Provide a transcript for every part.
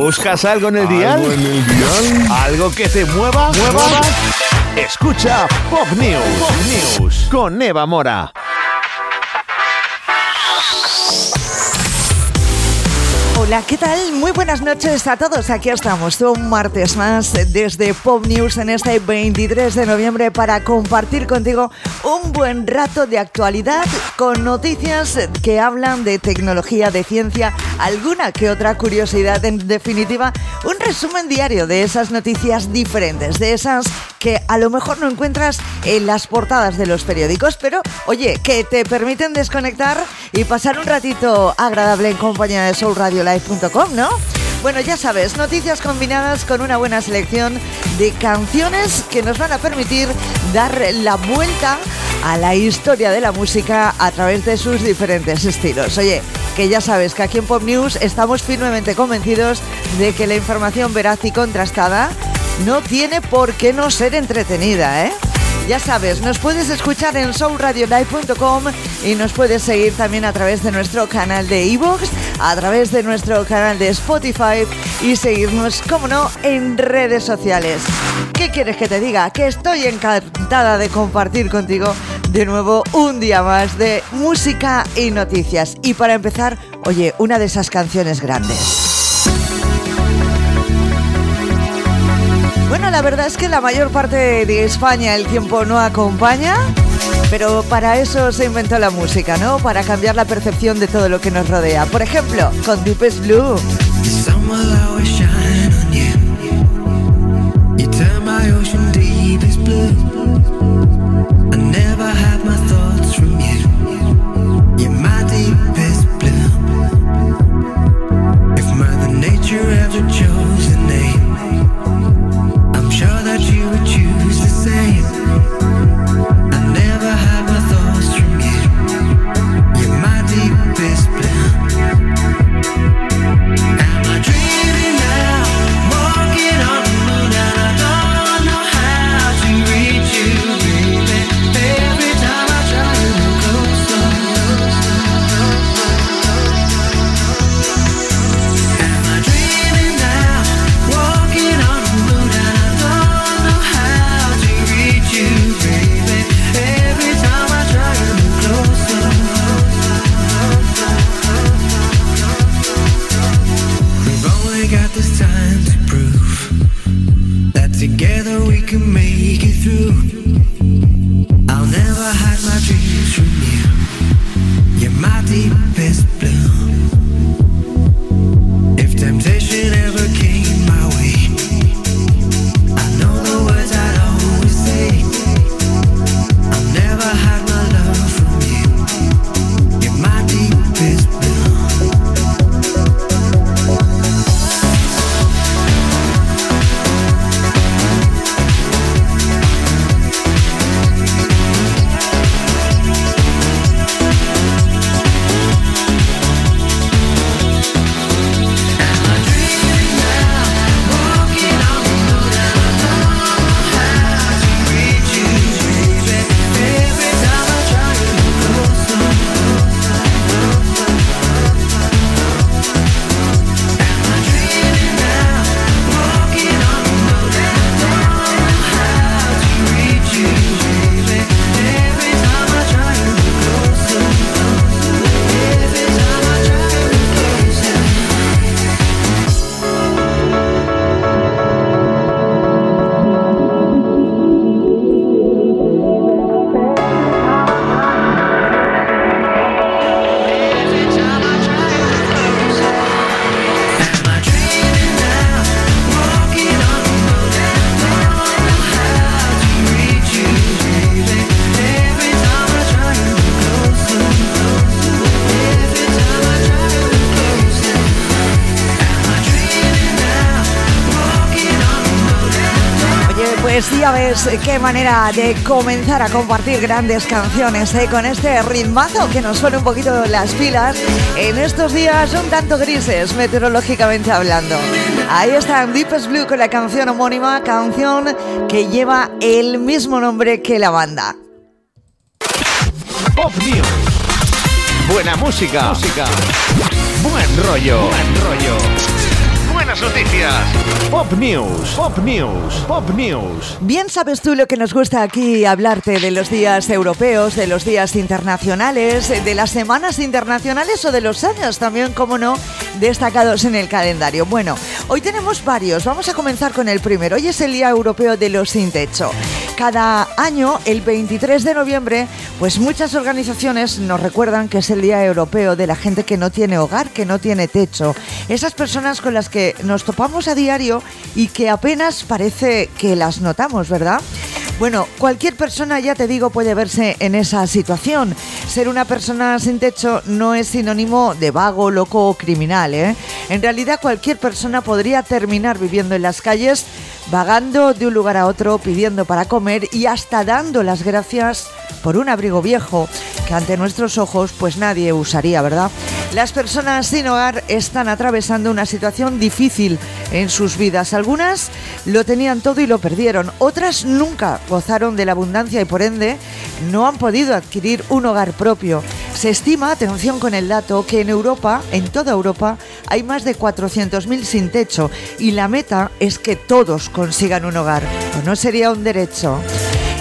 ¿Buscas algo en el dial? ¿Algo en el dial? ¿Algo que te mueva? ¿Mueva? Escucha Pop News. Pop News con Eva Mora. Hola, ¿qué tal? Muy buenas noches a todos. Aquí estamos un martes más desde Pop News en este 23 de noviembre para compartir contigo un buen rato de actualidad con noticias que hablan de tecnología, de ciencia, alguna que otra curiosidad. En definitiva, un resumen diario de esas noticias diferentes, de esas que a lo mejor no encuentras en las portadas de los periódicos, pero oye, que te permiten desconectar y pasar un ratito agradable en compañía de ¿no? Bueno, ya sabes, noticias combinadas con una buena selección de canciones que nos van a permitir dar la vuelta a la historia de la música a través de sus diferentes estilos. Oye, que ya sabes que aquí en Pop News estamos firmemente convencidos de que la información veraz y contrastada no tiene por qué no ser entretenida, ¿eh? Ya sabes, nos puedes escuchar en soulradiolive.com y nos puedes seguir también a través de nuestro canal de iVoox, a través de nuestro canal de Spotify y seguirnos, como no, en redes sociales. ¿Qué quieres que te diga? Que estoy encantada de compartir contigo de nuevo un día más de música y noticias. Y para empezar, oye, una de esas canciones grandes. Bueno, la verdad es que la mayor parte de España el tiempo no acompaña, pero para eso se inventó la música, ¿no? Para cambiar la percepción de todo lo que nos rodea. Por ejemplo, con Deepest Blue. Qué manera de comenzar a compartir grandes canciones ¿eh? con este ritmazo que nos suena un poquito las pilas en estos días un tanto grises meteorológicamente hablando. Ahí está Deepest Blue con la canción homónima, canción que lleva el mismo nombre que la banda. Pop News. Buena música. música. Buen rollo. Buen rollo. Buenas noticias. Pop News, Pop News, Pop News. Bien sabes tú lo que nos gusta aquí hablarte de los días europeos, de los días internacionales, de las semanas internacionales o de los años también, como no, destacados en el calendario. Bueno, hoy tenemos varios. Vamos a comenzar con el primero. Hoy es el Día Europeo de los Sin Techo. Cada año, el 23 de noviembre, pues muchas organizaciones nos recuerdan que es el Día Europeo de la gente que no tiene hogar, que no tiene techo. Esas personas con las que nos topamos a diario y que apenas parece que las notamos, ¿verdad? Bueno, cualquier persona, ya te digo, puede verse en esa situación. Ser una persona sin techo no es sinónimo de vago, loco o criminal. ¿eh? En realidad, cualquier persona podría terminar viviendo en las calles, vagando de un lugar a otro, pidiendo para comer y hasta dando las gracias por un abrigo viejo que ante nuestros ojos pues nadie usaría, ¿verdad? Las personas sin hogar están atravesando una situación difícil en sus vidas. Algunas lo tenían todo y lo perdieron. Otras nunca gozaron de la abundancia y por ende no han podido adquirir un hogar propio. Se estima, atención con el dato, que en Europa, en toda Europa, hay más de 400.000 sin techo y la meta es que todos consigan un hogar. ¿O no sería un derecho?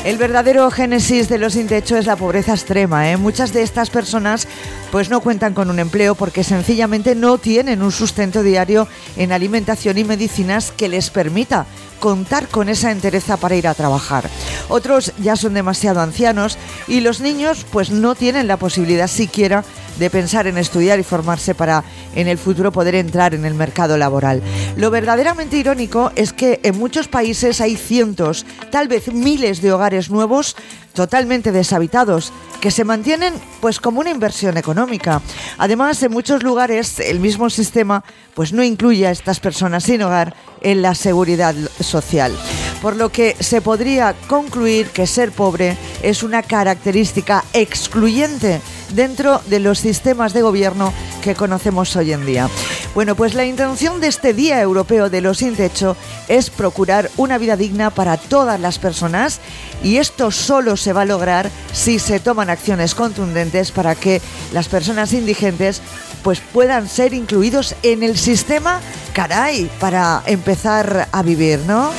El verdadero génesis de los sin techo es la pobreza extrema. ¿eh? Muchas de estas personas pues no cuentan con un empleo porque sencillamente no tienen un sustento diario en alimentación y medicinas que les permita contar con esa entereza para ir a trabajar. Otros ya son demasiado ancianos y los niños pues no tienen la posibilidad siquiera de pensar en estudiar y formarse para en el futuro poder entrar en el mercado laboral. Lo verdaderamente irónico es que en muchos países hay cientos, tal vez miles de hogares nuevos totalmente deshabitados que se mantienen pues como una inversión económica. Además, en muchos lugares el mismo sistema pues no incluye a estas personas sin hogar en la seguridad social. Por lo que se podría concluir que ser pobre es una característica excluyente dentro de los sistemas de gobierno que conocemos hoy en día. Bueno, pues la intención de este Día Europeo de los Sin Techo es procurar una vida digna para todas las personas y esto solo se va a lograr si se toman acciones contundentes para que las personas indigentes pues puedan ser incluidos en el sistema, caray, para empezar a vivir, ¿no?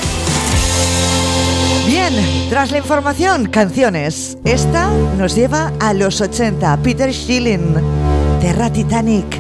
Bien, tras la información, canciones. Esta nos lleva a los 80. Peter Schilling, Terra Titanic.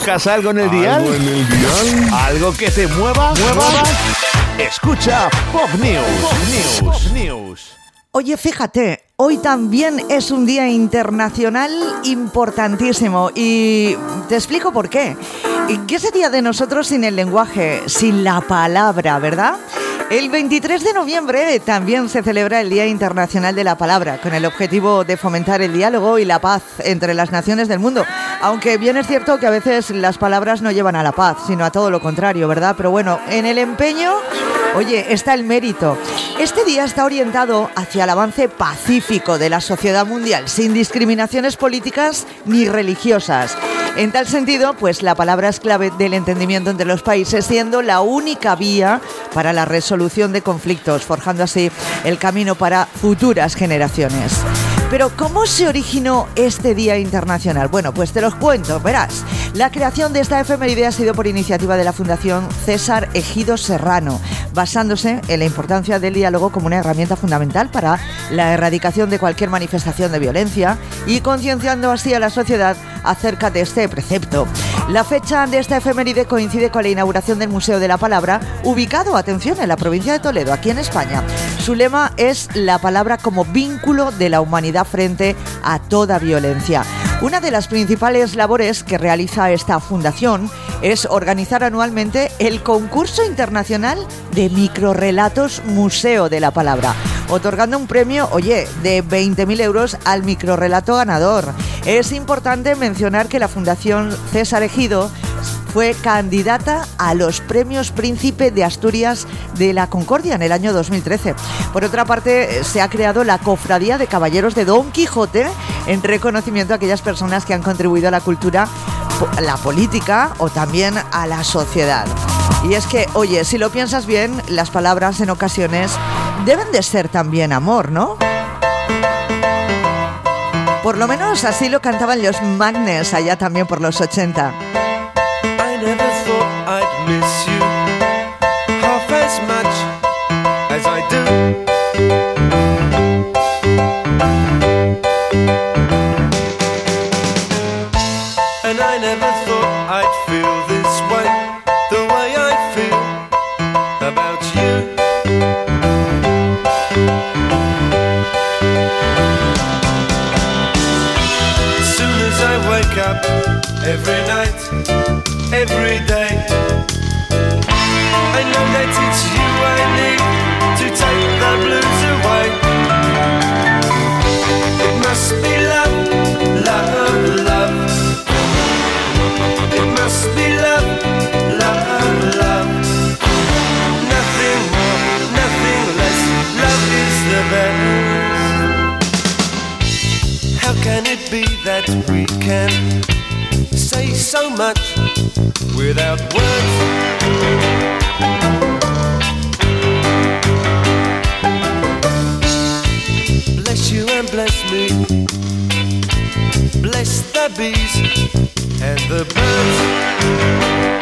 ¿Buscas algo en el dial? ¿Algo en el dial? ¿Algo que te mueva? ¿Mueva? Escucha Pop News. Pop News. Pop News. Oye, fíjate, hoy también es un día internacional importantísimo y te explico por qué. ¿Y ¿Qué sería de nosotros sin el lenguaje, sin la palabra, verdad? El 23 de noviembre también se celebra el Día Internacional de la Palabra, con el objetivo de fomentar el diálogo y la paz entre las naciones del mundo. Aunque bien es cierto que a veces las palabras no llevan a la paz, sino a todo lo contrario, ¿verdad? Pero bueno, en el empeño, oye, está el mérito. Este día está orientado hacia el avance pacífico de la sociedad mundial, sin discriminaciones políticas ni religiosas. En tal sentido, pues la palabra es clave del entendimiento entre los países, siendo la única vía para la resolución de conflictos, forjando así el camino para futuras generaciones. Pero ¿cómo se originó este Día Internacional? Bueno, pues te los cuento, verás. La creación de esta efeméride ha sido por iniciativa de la Fundación César Ejido Serrano, basándose en la importancia del diálogo como una herramienta fundamental para la erradicación de cualquier manifestación de violencia y concienciando así a la sociedad acerca de este precepto. La fecha de esta efeméride coincide con la inauguración del Museo de la Palabra, ubicado, atención, en la provincia de Toledo, aquí en España. Su lema es la palabra como vínculo de la humanidad frente a toda violencia. Una de las principales labores que realiza esta fundación es organizar anualmente el concurso internacional de microrelatos Museo de la Palabra, otorgando un premio, oye, de 20.000 euros al microrelato ganador. Es importante mencionar que la Fundación César Ejido fue candidata a los premios Príncipe de Asturias de la Concordia en el año 2013. Por otra parte, se ha creado la Cofradía de Caballeros de Don Quijote en reconocimiento a aquellas personas que han contribuido a la cultura, la política o también a la sociedad. Y es que, oye, si lo piensas bien, las palabras en ocasiones deben de ser también amor, ¿no? Por lo menos así lo cantaban los Magnes allá también por los 80. Miss you half as much as I do. And I never thought I'd feel this way, the way I feel about you. As soon as I wake up, every night, every day, know that it's you I need to take the blues away. It must be love, love, love. It must be love, love, love. Nothing more, nothing less. Love is the best. How can it be that we can say so much without words? Bees and the birds.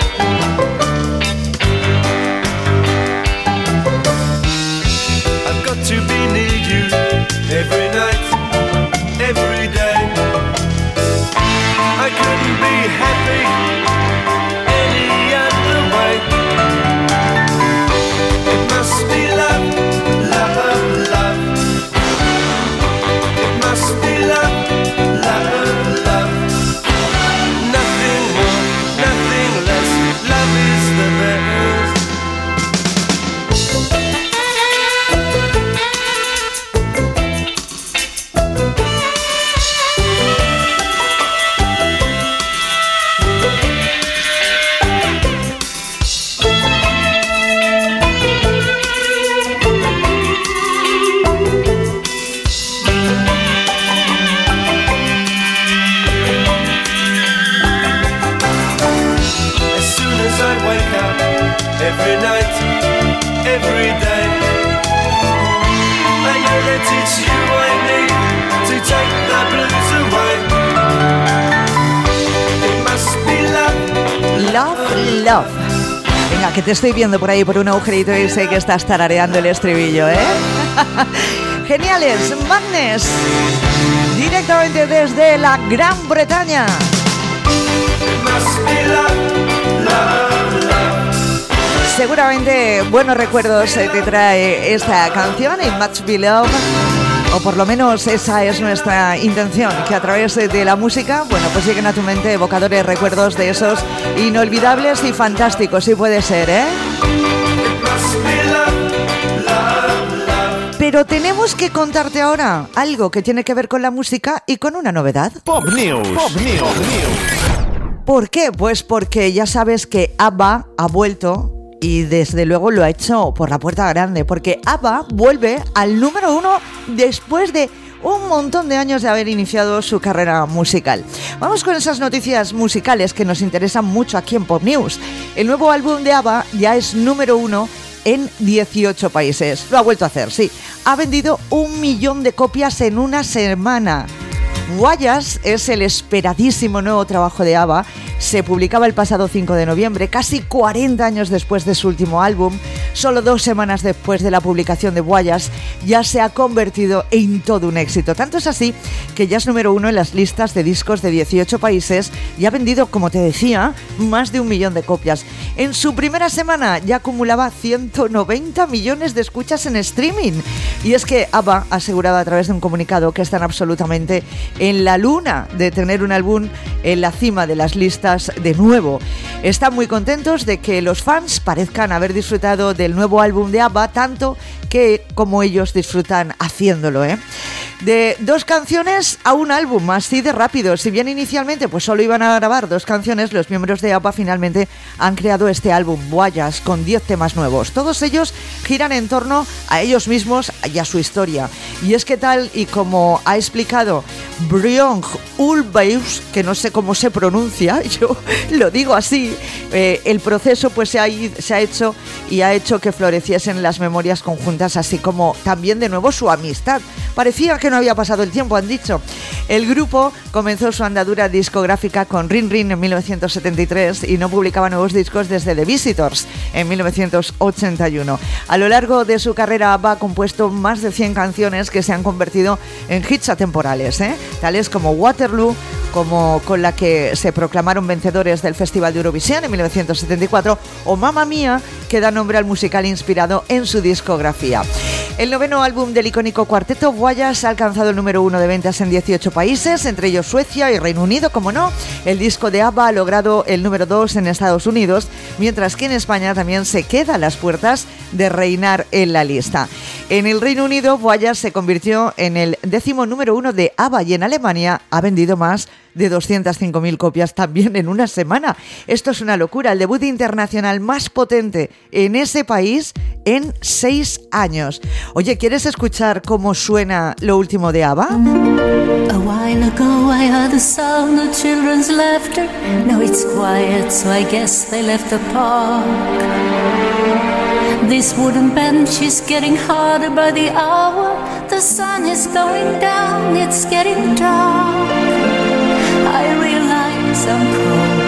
Every night, every day, I know that it's you I need to take the blues away. It must be love, Love, love. Venga, que te estoy viendo por ahí por un agujerito y sé que estás tarareando el estribillo, ¿eh? Geniales, Magnes. Directamente desde la Gran Bretaña. it must be love, love, love. Seguramente buenos recuerdos eh, te trae esta canción, It Must Be Love. O por lo menos esa es nuestra intención, que a través de- la música, bueno, pues lleguen a tu mente evocadores recuerdos de esos inolvidables y fantásticos, sí puede ser, ¿eh? Pero tenemos que contarte ahora algo que tiene que ver con la música y con una novedad. Pop News. Pop News. ¿Por qué? Pues porque ya sabes que ABBA ha vuelto y desde luego lo ha hecho por la puerta grande, porque ABBA vuelve al número uno después de un montón de años de haber iniciado su carrera musical. Vamos con esas noticias musicales que nos interesan mucho aquí en Pop News. El nuevo álbum de ABBA ya es número uno en 18 países. Lo ha vuelto a hacer, sí. Ha vendido un millón de copias en una semana. Guayas es el esperadísimo nuevo trabajo de ABBA. Se publicaba el pasado 5 de noviembre, casi 40 años después de su último álbum. Solo dos semanas después de la publicación de Guayas, ya se ha convertido en todo un éxito. Tanto es así que ya es número uno en las listas de discos de 18 países y ha vendido, como te decía, más de un millón de copias. En su primera semana ya acumulaba 190 millones de escuchas en streaming. Y es que ABBA ha asegurado a través de un comunicado que están absolutamente en la luna de tener un álbum en la cima de las listas de nuevo. Están muy contentos de que los fans parezcan haber disfrutado del nuevo álbum de ABBA tanto que como ellos disfrutan haciéndolo, ¿eh? De dos canciones a un álbum, así de rápido. Si bien inicialmente pues solo iban a grabar dos canciones, los miembros de ABBA finalmente han creado este álbum, Guayas, con 10 temas nuevos. Todos ellos giran en torno a ellos mismos y a su historia. Y es que tal y como ha explicado Brion Ulbeus, que no sé cómo se pronuncia, yo lo digo así, eh, el proceso pues se ha, i- se ha hecho y ha hecho que floreciesen las memorias conjuntas, así como también de nuevo su amistad. Parecía que no había pasado el tiempo, han dicho. El grupo comenzó su andadura discográfica con Rin Rin en 1973 y no publicaba nuevos discos desde The Visitors en 1981. A lo largo de su carrera ABBA ha compuesto más de 100 canciones que se han convertido en hits atemporales, ¿eh? Tales como Waterloo, como con la que se proclamaron vencedores del Festival de Eurovisión en 1974, o Mamma Mía, que da nombre al musical inspirado en su discografía. El noveno álbum del icónico cuarteto Guayas ha alcanzado el número uno de ventas en 18 países, entre ellos Suecia y Reino Unido, como no. El disco de ABBA ha logrado el número dos en Estados Unidos, mientras que en España también se queda a las puertas de reinar en la lista. En el Reino Unido, Guayas se convirtió en el décimo número uno de ABBA y en Alemania ha vendido más de 205.000 copias también en una semana. Esto es una locura. El debut internacional más potente en ese país en seis años. Oye, ¿quieres escuchar cómo suena lo último de ABBA? A while ago I heard the sound of children's laughter. Now it's quiet, so I guess they left the park. This wooden bench is getting harder by the hour. The sun is going down, it's getting dark. I realize I'm cold.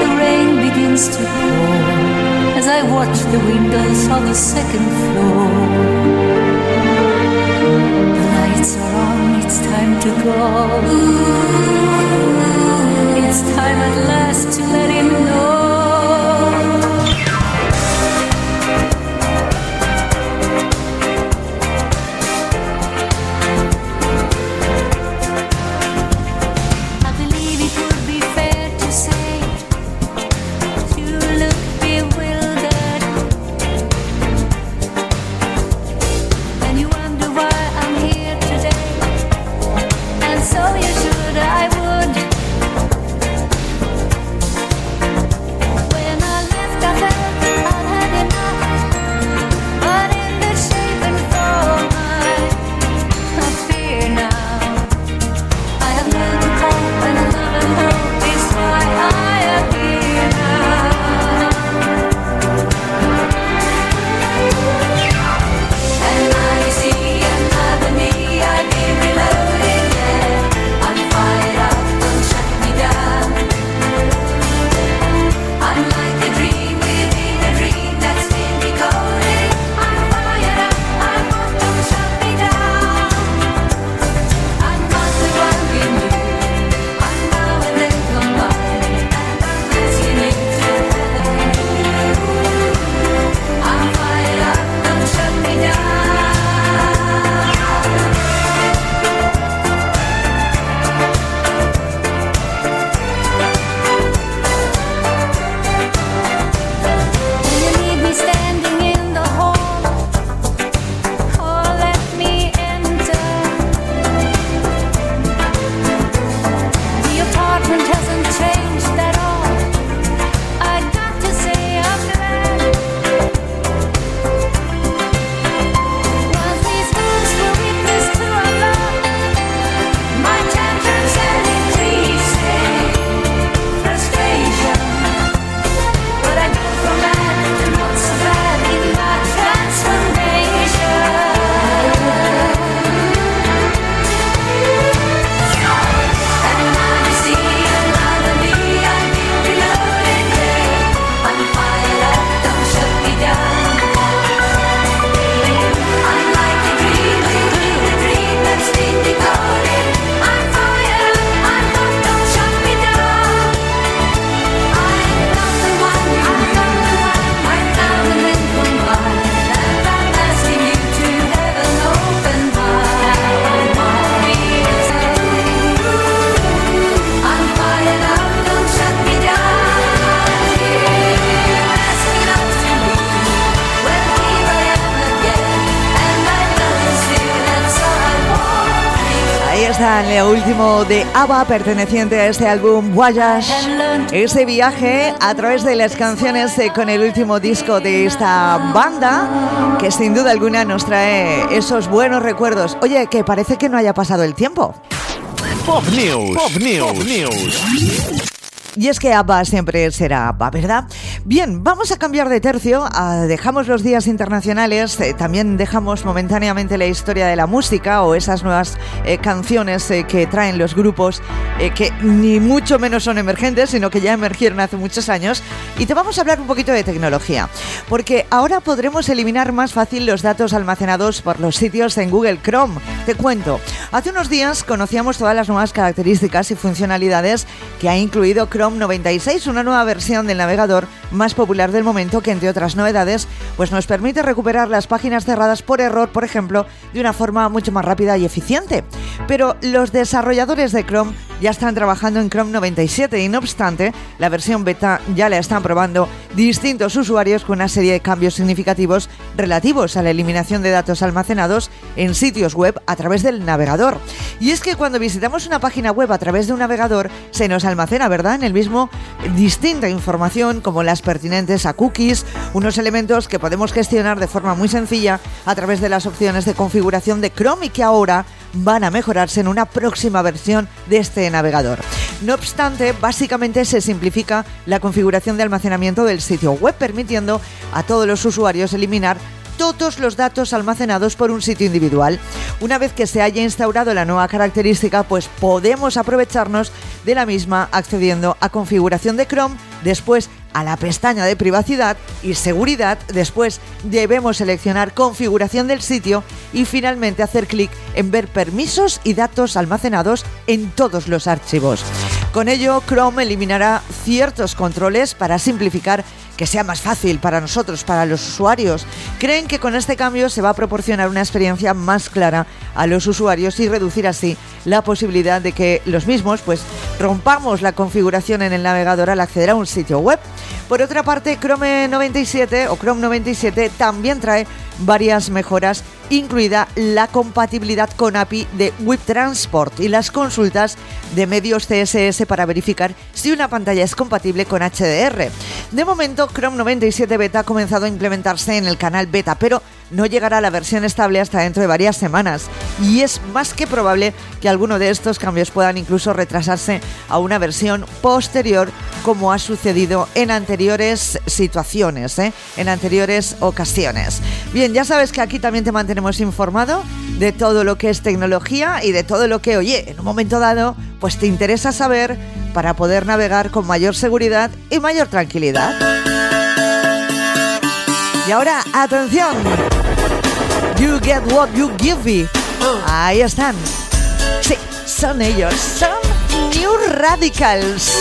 The rain begins to pour as I watch the windows on the second floor. The lights are on, it's time to go. It's time at last to let him know. De ABBA perteneciente a este álbum Voyage. Ese viaje a través de las canciones con el último disco de esta banda que sin duda alguna nos trae esos buenos recuerdos. Oye, que parece que no haya pasado el tiempo. Pop News. Y es que ABBA siempre será ABBA, ¿verdad? Bien, vamos a cambiar de tercio. ah, dejamos los días internacionales, eh, también dejamos momentáneamente la historia de la música o esas nuevas eh, canciones eh, que traen los grupos eh, que ni mucho menos son emergentes, sino que ya emergieron hace muchos años. Y te vamos a hablar un poquito de tecnología, porque ahora podremos eliminar más fácil los datos almacenados por los sitios en Google Chrome. Te cuento, hace unos días conocíamos todas las nuevas características y funcionalidades que ha incluido Chrome 96, una nueva versión del navegador más popular del momento que entre otras novedades pues nos permite recuperar las páginas cerradas por error, por ejemplo, de una forma mucho más rápida y eficiente. Pero los desarrolladores de Chrome ya están trabajando en Chrome 97 y no obstante, la versión beta ya la están probando distintos usuarios con una serie de cambios significativos relativos a la eliminación de datos almacenados en sitios web a través del navegador. Y es que cuando visitamos una página web a través de un navegador, se nos almacena, ¿verdad?, en el mismo distinta información como las pertinentes a cookies, unos elementos que podemos gestionar de forma muy sencilla a través de las opciones de configuración de Chrome y que ahora van a mejorarse en una próxima versión de este navegador. No obstante, básicamente se simplifica la configuración de almacenamiento del sitio web, permitiendo a todos los usuarios eliminar todos los datos almacenados por un sitio individual. Una vez que se haya instaurado la nueva característica, pues podemos aprovecharnos de la misma accediendo a configuración de Chrome, después a la pestaña de privacidad y seguridad, después debemos seleccionar configuración del sitio y finalmente hacer clic en ver permisos y datos almacenados en todos los archivos. Con ello, Chrome eliminará ciertos controles para simplificar que sea más fácil para nosotros, para los usuarios. Creen que con este cambio se va a proporcionar una experiencia más clara a los usuarios y reducir así la posibilidad de que los mismos pues rompamos la configuración en el navegador al acceder a un sitio web. Por otra parte, Chrome 97 o Chrome 97 también trae varias mejoras, incluida la compatibilidad con API de WebTransport y las consultas de medios CSS para verificar si una pantalla es compatible con HDR. De momento, Chrome 97 Beta ha comenzado a implementarse en el canal Beta, pero no llegará a la versión estable hasta dentro de varias semanas y es más que probable que alguno de estos cambios puedan incluso retrasarse a una versión posterior como ha sucedido en anteriores situaciones, ¿eh? en anteriores ocasiones. Bien, ya sabes que aquí también te mantenemos informado de todo lo que es tecnología y de todo lo que, oye, en un momento dado, pues te interesa saber para poder navegar con mayor seguridad y mayor tranquilidad. Y ahora, atención. You get what you give me. Ahí están. Sí, son ellos. Son New Radicals.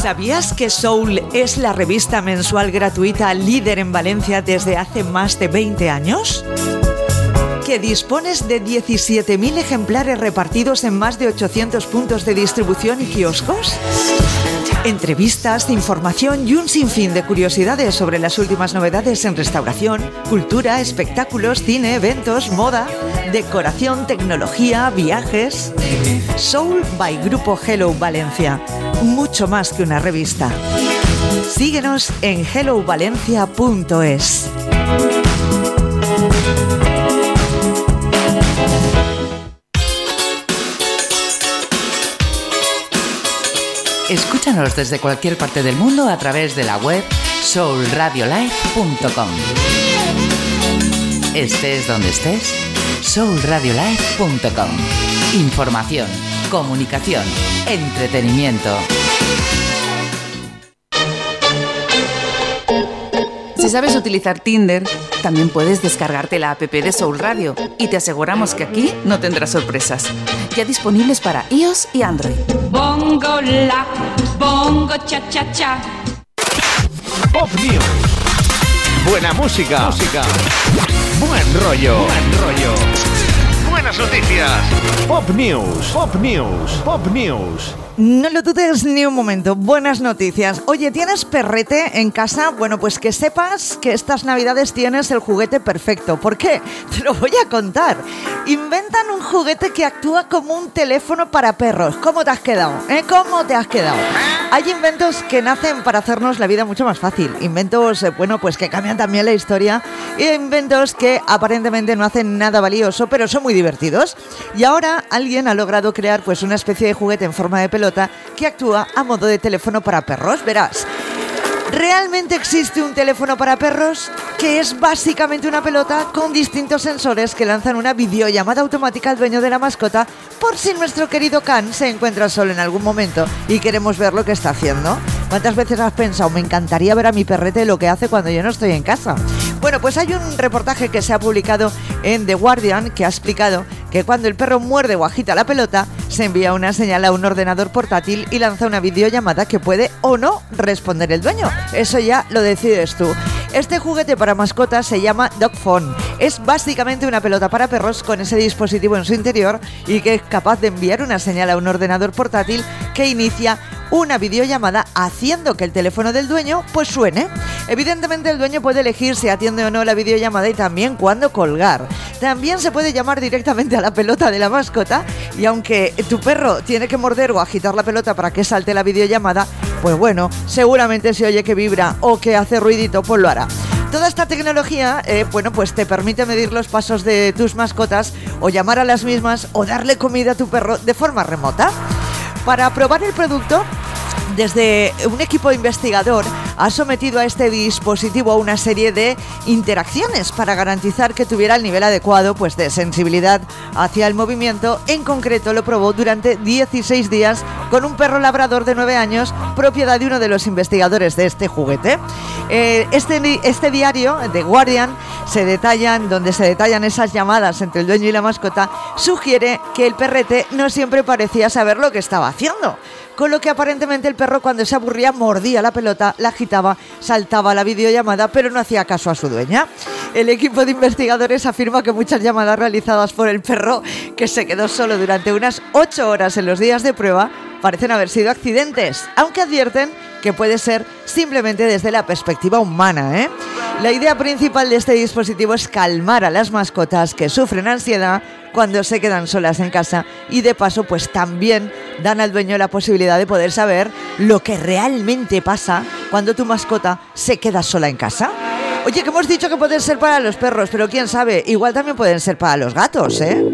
¿Sabías que Soul es la revista mensual gratuita líder en Valencia desde hace más de 20 años? ¿Que dispones de 17.000 ejemplares repartidos en más de 800 puntos de distribución y kioscos? Entrevistas, información y un sinfín de curiosidades sobre las últimas novedades en restauración, cultura, espectáculos, cine, eventos, moda, decoración, tecnología, viajes. Soul by Grupo Hello Valencia. Mucho más que una revista. Síguenos en hellovalencia.es. Escúchanos desde cualquier parte del mundo a través de la web soulradiolife.com. Estés donde estés, soulradiolife.com. Información, comunicación, entretenimiento. Si sabes utilizar Tinder, también puedes descargarte la app de Soul Radio y te aseguramos que aquí no tendrás sorpresas. Ya disponibles para iOS y Android. Bongo la, bongo cha cha cha. Pop News. Buena música. Música. Buen rollo. Buen rollo. Buenas noticias. Pop News. Pop News. Pop News. No lo dudes ni un momento. Buenas noticias. Oye, ¿tienes perrete en casa? Bueno, pues que sepas que estas navidades tienes el juguete perfecto. ¿Por qué? Te lo voy a contar. Inventan un juguete que actúa como un teléfono para perros. ¿Cómo te has quedado? ¿Eh? ¿Cómo te has quedado? Hay inventos que nacen para hacernos la vida mucho más fácil. Inventos, eh, bueno, pues que cambian también la historia. Inventos que aparentemente no hacen nada valioso, pero son muy divertidos. Y ahora alguien ha logrado crear pues una especie de juguete en forma de pelota que actúa a modo de teléfono para perros. Verás. ¿Realmente existe un teléfono para perros? Que es básicamente una pelota con distintos sensores que lanzan una videollamada automática al dueño de la mascota por si nuestro querido Can se encuentra solo en algún momento y queremos ver lo que está haciendo. ¿Cuántas veces has pensado, me encantaría ver a mi perrete lo que hace cuando yo no estoy en casa? Bueno, pues hay un reportaje que se ha publicado en The Guardian que ha explicado que cuando el perro muerde o agita la pelota, se envía una señal a un ordenador portátil y lanza una videollamada que puede o no responder el dueño. Eso ya lo decides tú. Este juguete para mascotas se llama Dog Phone. Es básicamente una pelota para perros con ese dispositivo en su interior y que es capaz de enviar una señal a un ordenador portátil que inicia una videollamada haciendo que el teléfono del dueño pues suene. Evidentemente el dueño puede elegir si atiende o no la videollamada y también cuándo colgar. También se puede llamar directamente a la pelota de la mascota y aunque tu perro tiene que morder o agitar la pelota para que salte la videollamada, pues bueno, seguramente si oye que vibra o que hace ruidito, pues lo hará. Toda esta tecnología, eh, bueno, pues te permite medir los pasos de tus mascotas o llamar a las mismas o darle comida a tu perro de forma remota. Para probar el producto, desde un equipo investigador ha sometido a este dispositivo a una serie de interacciones para garantizar que tuviera el nivel adecuado pues, de sensibilidad hacia el movimiento. En concreto lo probó durante 16 días con un perro labrador de 9 años, propiedad de uno de los investigadores de este juguete. Eh, este, este diario, The Guardian, se detallan, donde se detallan esas llamadas entre el dueño y la mascota, sugiere que el perrete no siempre parecía saber lo que estaba haciendo con lo que aparentemente el perro cuando se aburría mordía la pelota, la agitaba, saltaba la videollamada, pero no hacía caso a su dueña. El equipo de investigadores afirma que muchas llamadas realizadas por el perro, que se quedó solo durante unas 8 horas en los días de prueba, parecen haber sido accidentes, aunque advierten que puede ser simplemente desde la perspectiva humana. ¿eh? La idea principal de este dispositivo es calmar a las mascotas que sufren ansiedad cuando se quedan solas en casa y de paso pues también dan al dueño la posibilidad de poder saber lo que realmente pasa cuando tu mascota se queda sola en casa. Oye, que hemos dicho que pueden ser para los perros, pero quién sabe, igual también pueden ser para los gatos, ¿eh?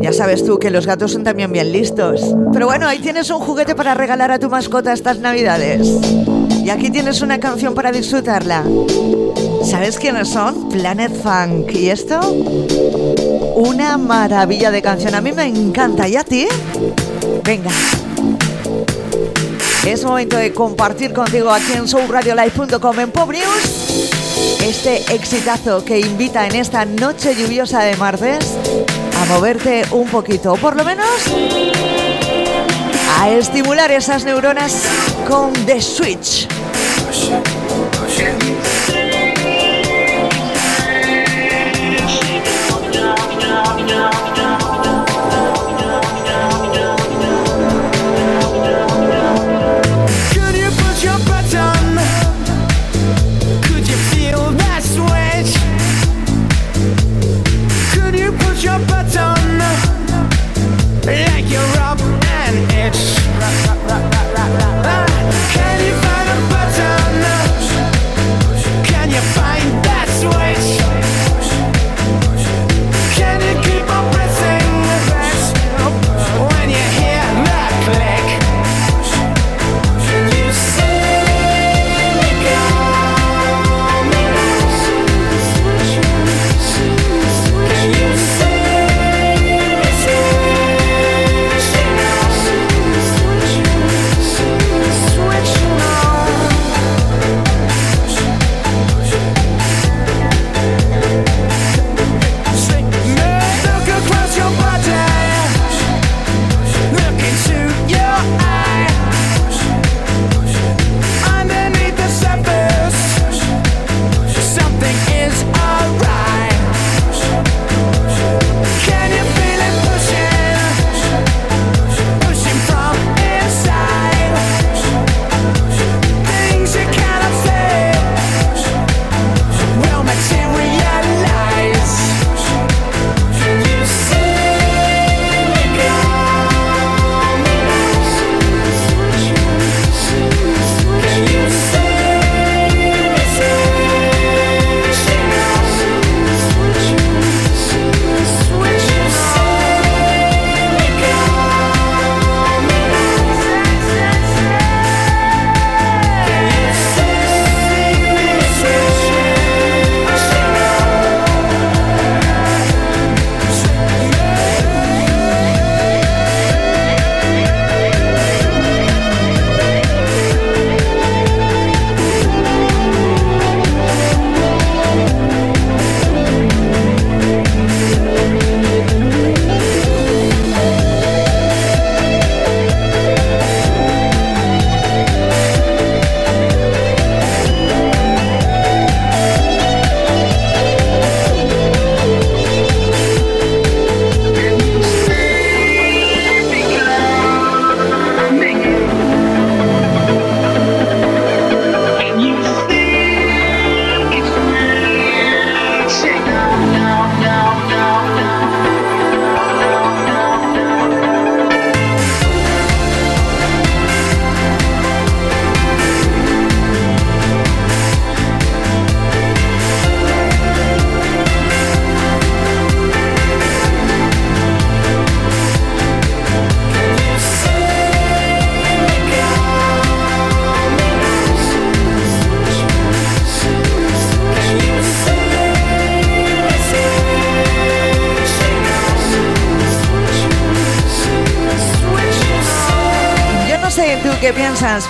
Ya sabes tú que los gatos son también bien listos. Pero bueno, ahí tienes un juguete para regalar a tu mascota estas navidades. Y aquí tienes una canción para disfrutarla. ¿Sabes quiénes son? Planet Funk. ¿Y esto? Una maravilla de canción. A mí me encanta. ¿Y a ti? Venga. Es momento de compartir contigo aquí en showradiolive.com en Pop News. Este exitazo que invita en esta noche lluviosa de martes a moverte un poquito, o por lo menos a estimular esas neuronas con The Switch.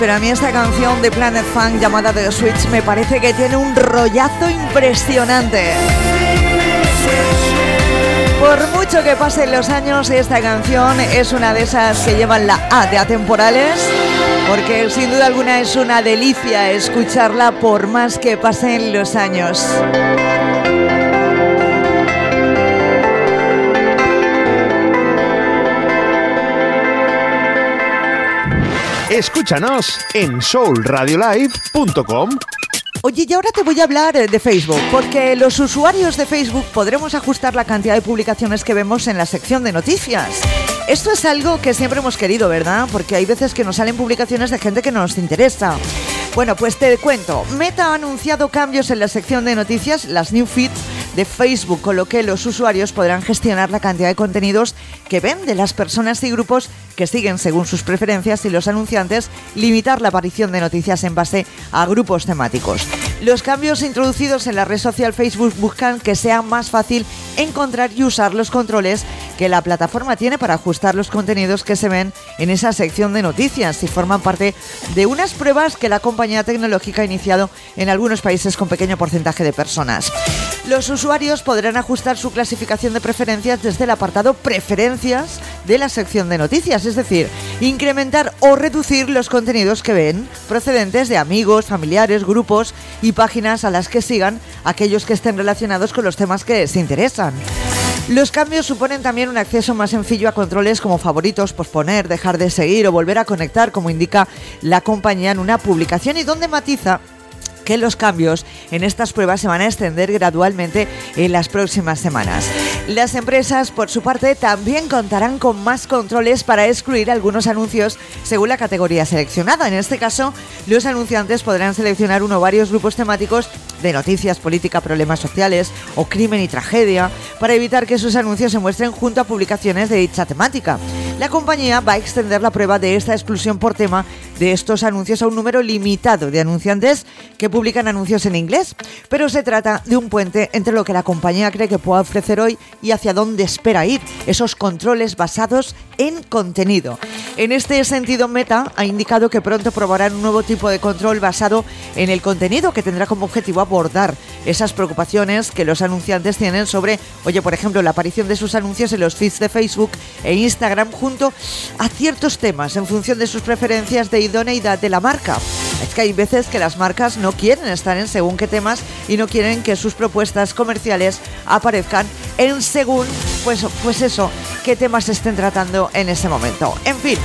Pero a mí esta canción de Planet Funk llamada The Switch me parece que tiene un rollazo impresionante. Por mucho que pasen los años, esta canción es una de esas que llevan la A de atemporales, porque sin duda alguna es una delicia escucharla por más que pasen los años. Escúchanos en soulradiolive.com. Oye, y ahora te voy a hablar eh, de Facebook, porque los usuarios de Facebook podremos ajustar la cantidad de publicaciones que vemos en la sección de noticias. Esto es algo que siempre hemos querido, ¿verdad? Porque hay veces que nos salen publicaciones de gente que no nos interesa. Bueno, pues te cuento. Meta ha anunciado cambios en la sección de noticias, las new feeds de Facebook, con lo que los usuarios podrán gestionar la cantidad de contenidos que ven de las personas y grupos que siguen según sus preferencias y los anunciantes limitar la aparición de noticias en base a grupos temáticos. Los cambios introducidos en la red social Facebook buscan que sea más fácil encontrar y usar los controles que la plataforma tiene para ajustar los contenidos que se ven en esa sección de noticias y forman parte de unas pruebas que la compañía tecnológica ha iniciado en algunos países con pequeño porcentaje de personas. Los usuarios podrán ajustar su clasificación de preferencias desde el apartado Preferencias de la sección de noticias, es decir, incrementar o reducir los contenidos que ven procedentes de amigos, familiares, grupos y páginas a las que sigan aquellos que estén relacionados con los temas que les interesan. Los cambios suponen también un acceso más sencillo a controles como favoritos, posponer, dejar de seguir o volver a conectar, como indica la compañía en una publicación y donde matiza que los cambios en estas pruebas se van a extender gradualmente en las próximas semanas. Las empresas, por su parte, también contarán con más controles para excluir algunos anuncios según la categoría seleccionada. En este caso, los anunciantes podrán seleccionar uno o varios grupos temáticos de noticias, política, problemas sociales o crimen y tragedia para evitar que sus anuncios se muestren junto a publicaciones de dicha temática. La compañía va a extender la prueba de esta exclusión por tema de estos anuncios a un número limitado de anunciantes que publican anuncios en inglés, pero se trata de un puente entre lo que la compañía cree que puede ofrecer hoy y hacia dónde espera ir, esos controles basados en contenido. En este sentido, Meta ha indicado que pronto probarán un nuevo tipo de control basado en el contenido que tendrá como objetivo abordar esas preocupaciones que los anunciantes tienen sobre, oye, por ejemplo, la aparición de sus anuncios en los feeds de Facebook e Instagram junto a ciertos temas en función de sus preferencias de idoneidad de la marca. Es que hay veces que las marcas no quieren estar en según qué temas y no quieren que sus propuestas comerciales aparezcan en según, pues, pues eso, qué temas estén tratando en ese momento. En fin,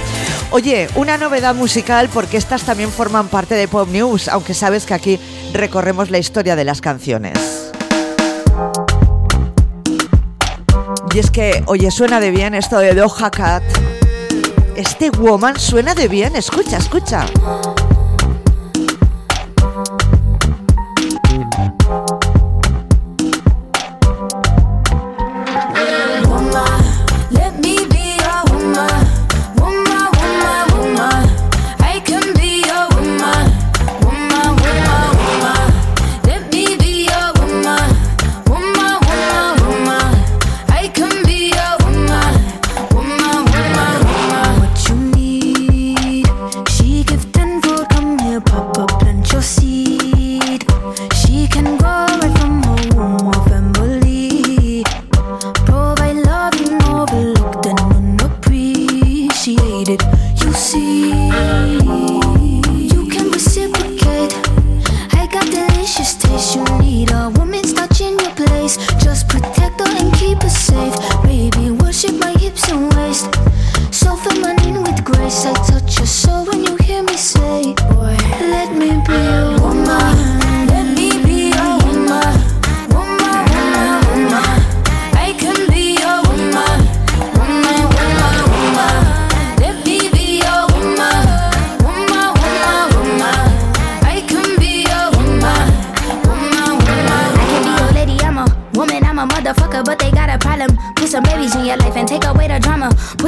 oye, una novedad musical porque estas también forman parte de Pop News, aunque sabes que aquí recorremos la historia de las canciones. Y es que, oye, suena de bien esto de Doja Cat. Este woman suena de bien, escucha, escucha. Feminine with grace. I touch your soul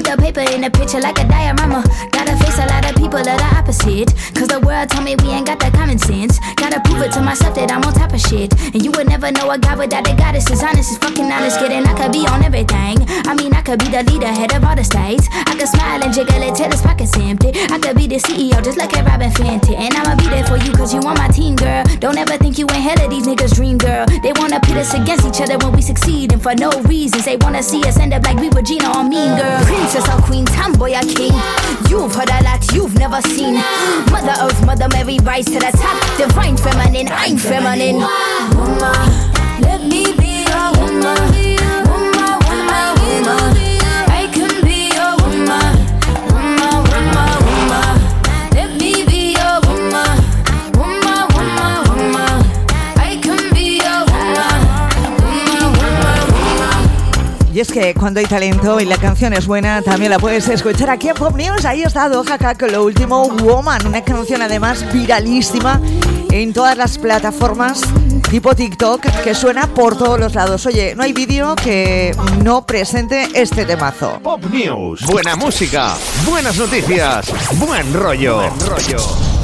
the paper in the picture like a diorama. People that the opposite. Cause the world told me we ain't got that common sense. Gotta prove it to myself that I'm on top of shit. And you would never know a guy without a goddess is honest, is fucking honest, kidding. I could be on everything. I mean, I could be the leader, head of all the states. I could smile and jiggle it till his pockets empty. I could be the CEO, just like a Robin Fenty. And I'ma be there for you, cause you on my team, girl. Don't ever think you ain't hell of these niggas' dream, girl. They wanna pit us against each other when we succeed, and for no reasons. They wanna see us end up like we were Gina or Mean Girl. Princess or Queen, tomboy or king. You've heard a lot you've never seen. Mother Earth, Mother Mary, rise to the top. Divine feminine, I'm feminine. woman. Let me be woman. Woman, Y es que cuando hay talento y la canción es buena, también la puedes escuchar aquí en Pop News. Ahí está Doja Cat con lo último, Woman, una canción además viralísima en todas las plataformas tipo TikTok que suena por todos los lados. Oye, no hay vídeo que no presente este temazo. Pop News. Buena música, buenas noticias, buen rollo. Buen rollo.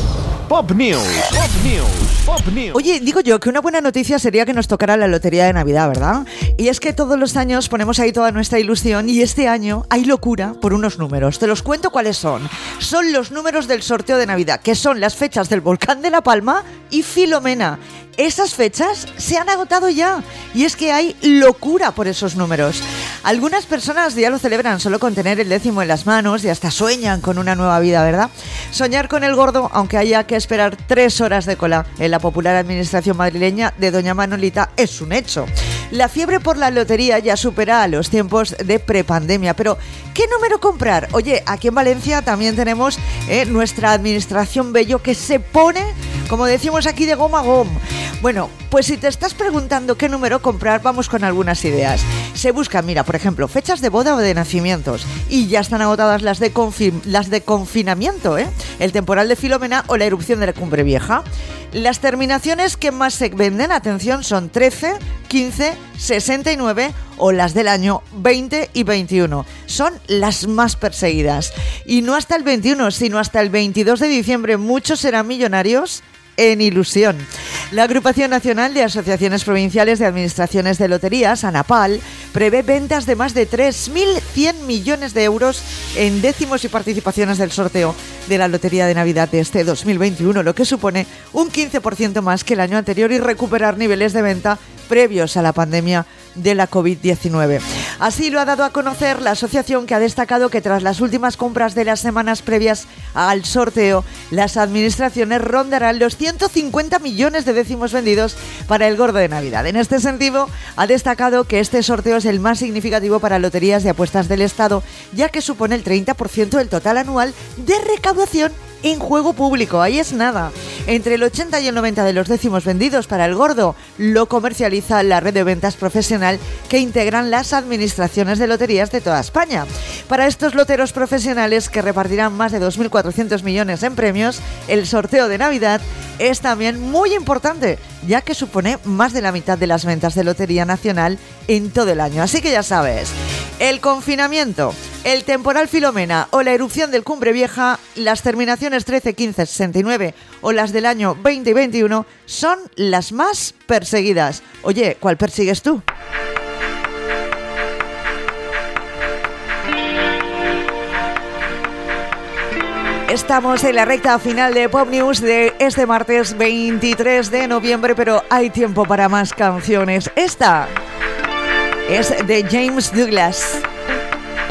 Pop News. Pop News. Pop News. Oye, digo yo que una buena noticia sería que nos tocara la lotería de Navidad, ¿verdad? Y es que todos los años ponemos ahí toda nuestra ilusión y este año hay locura por unos números. Te los cuento cuáles son. Son los números del sorteo de Navidad, que son las fechas del volcán de La Palma y Filomena. Esas fechas se han agotado ya y es que hay locura por esos números. Algunas personas ya lo celebran solo con tener el décimo en las manos y hasta sueñan con una nueva vida, ¿verdad? Soñar con el gordo, aunque haya que esperar tres horas de cola en la popular administración madrileña de Doña Manolita, es un hecho. La fiebre por la lotería ya supera a los tiempos de prepandemia, pero ¿qué número comprar? Oye, aquí en Valencia también tenemos eh, nuestra administración Bello que se pone, como decimos aquí, de goma a gom. Bueno, pues si te estás preguntando qué número comprar, vamos con algunas ideas. Se buscan, mira, por ejemplo, fechas de boda o de nacimientos. Y ya están agotadas las de, las de confinamiento, ¿eh? El temporal de Filomena o la erupción de la Cumbre Vieja. Las terminaciones que más se venden, atención, son 13, 15, 69 o las del año 20 y 21. Son las más perseguidas. Y no hasta el 21, sino hasta el 22 de diciembre muchos serán millonarios en ilusión. La Agrupación Nacional de Asociaciones Provinciales de Administraciones de Loterías, ANAPAL, prevé ventas de más de 3.100 millones de euros en décimos y participaciones del sorteo de la Lotería de Navidad de este 2021, lo que supone un 15% más que el año anterior y recuperar niveles de venta previos a la pandemia de la COVID-19. Así lo ha dado a conocer la asociación que ha destacado que tras las últimas compras de las semanas previas al sorteo, las administraciones rondarán los 150 millones de décimos vendidos para el gordo de Navidad. En este sentido, ha destacado que este sorteo es el más significativo para loterías de apuestas del Estado, ya que supone el 30% del total anual de recaudación en juego público. Ahí es nada. Entre el 80 y el 90 de los décimos vendidos para el gordo lo comercializa la red de ventas profesional que integran las administraciones de loterías de toda España. Para estos loteros profesionales que repartirán más de 2.400 millones en premios, el sorteo de Navidad es también muy importante, ya que supone más de la mitad de las ventas de Lotería Nacional en todo el año. Así que ya sabes, el confinamiento, el temporal Filomena o la erupción del Cumbre Vieja, las terminaciones 13, 15, 69 o las del año 20 y 21 son las más perseguidas. Oye, ¿cuál persigues tú? Estamos en la recta final de Pop News de este martes 23 de noviembre, pero hay tiempo para más canciones. Esta es de James Douglas.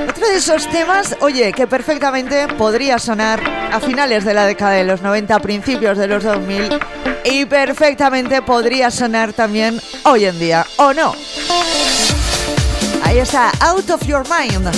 Otro de esos temas, oye, que perfectamente podría sonar a finales de la década de los 90, principios de los 2000 y perfectamente podría sonar también hoy en día, ¿o no? Ahí está, Out of Your Mind.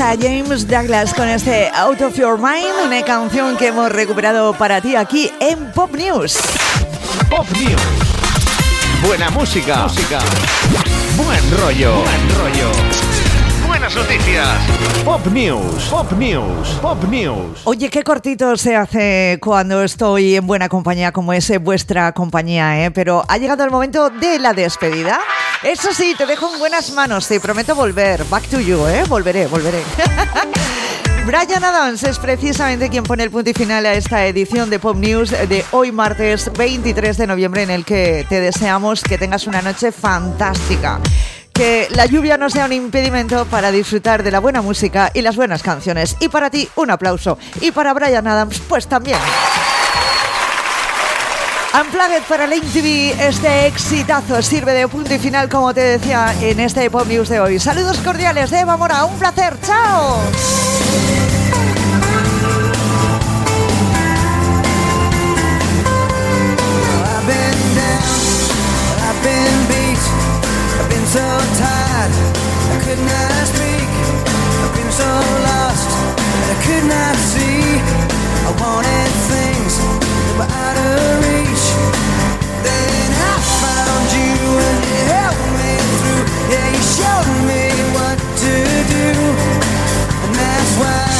Está James Douglas con este Out of Your Mind, una canción que hemos recuperado para ti aquí en Pop News. Pop News. Buena música. Música. Buen rollo. Buen rollo. Buenas noticias. Pop News. Pop News. Pop News. Oye, qué cortito se hace cuando estoy en buena compañía como es vuestra compañía, ¿eh? Pero ha llegado el momento de la despedida. Eso sí, te dejo en buenas manos, te prometo volver. Back to you, ¿eh? Volveré, volveré. Brian Adams es precisamente quien pone el punto y final a esta edición de Pop News de hoy martes 23 de noviembre en el que te deseamos que tengas una noche fantástica. Que la lluvia no sea un impedimento para disfrutar de la buena música y las buenas canciones. Y para ti, un aplauso. Y para Brian Adams, pues también. Unplugged para Link TV, este exitazo sirve de punto y final, como te decía, en este Pop News de hoy. Saludos cordiales de Eva Mora, un placer, chao. so tired, I could not speak. I've been so lost that I could not see. I wanted things that were out of reach. Then I found you and you helped me through. Yeah, you showed me what to do, and that's why.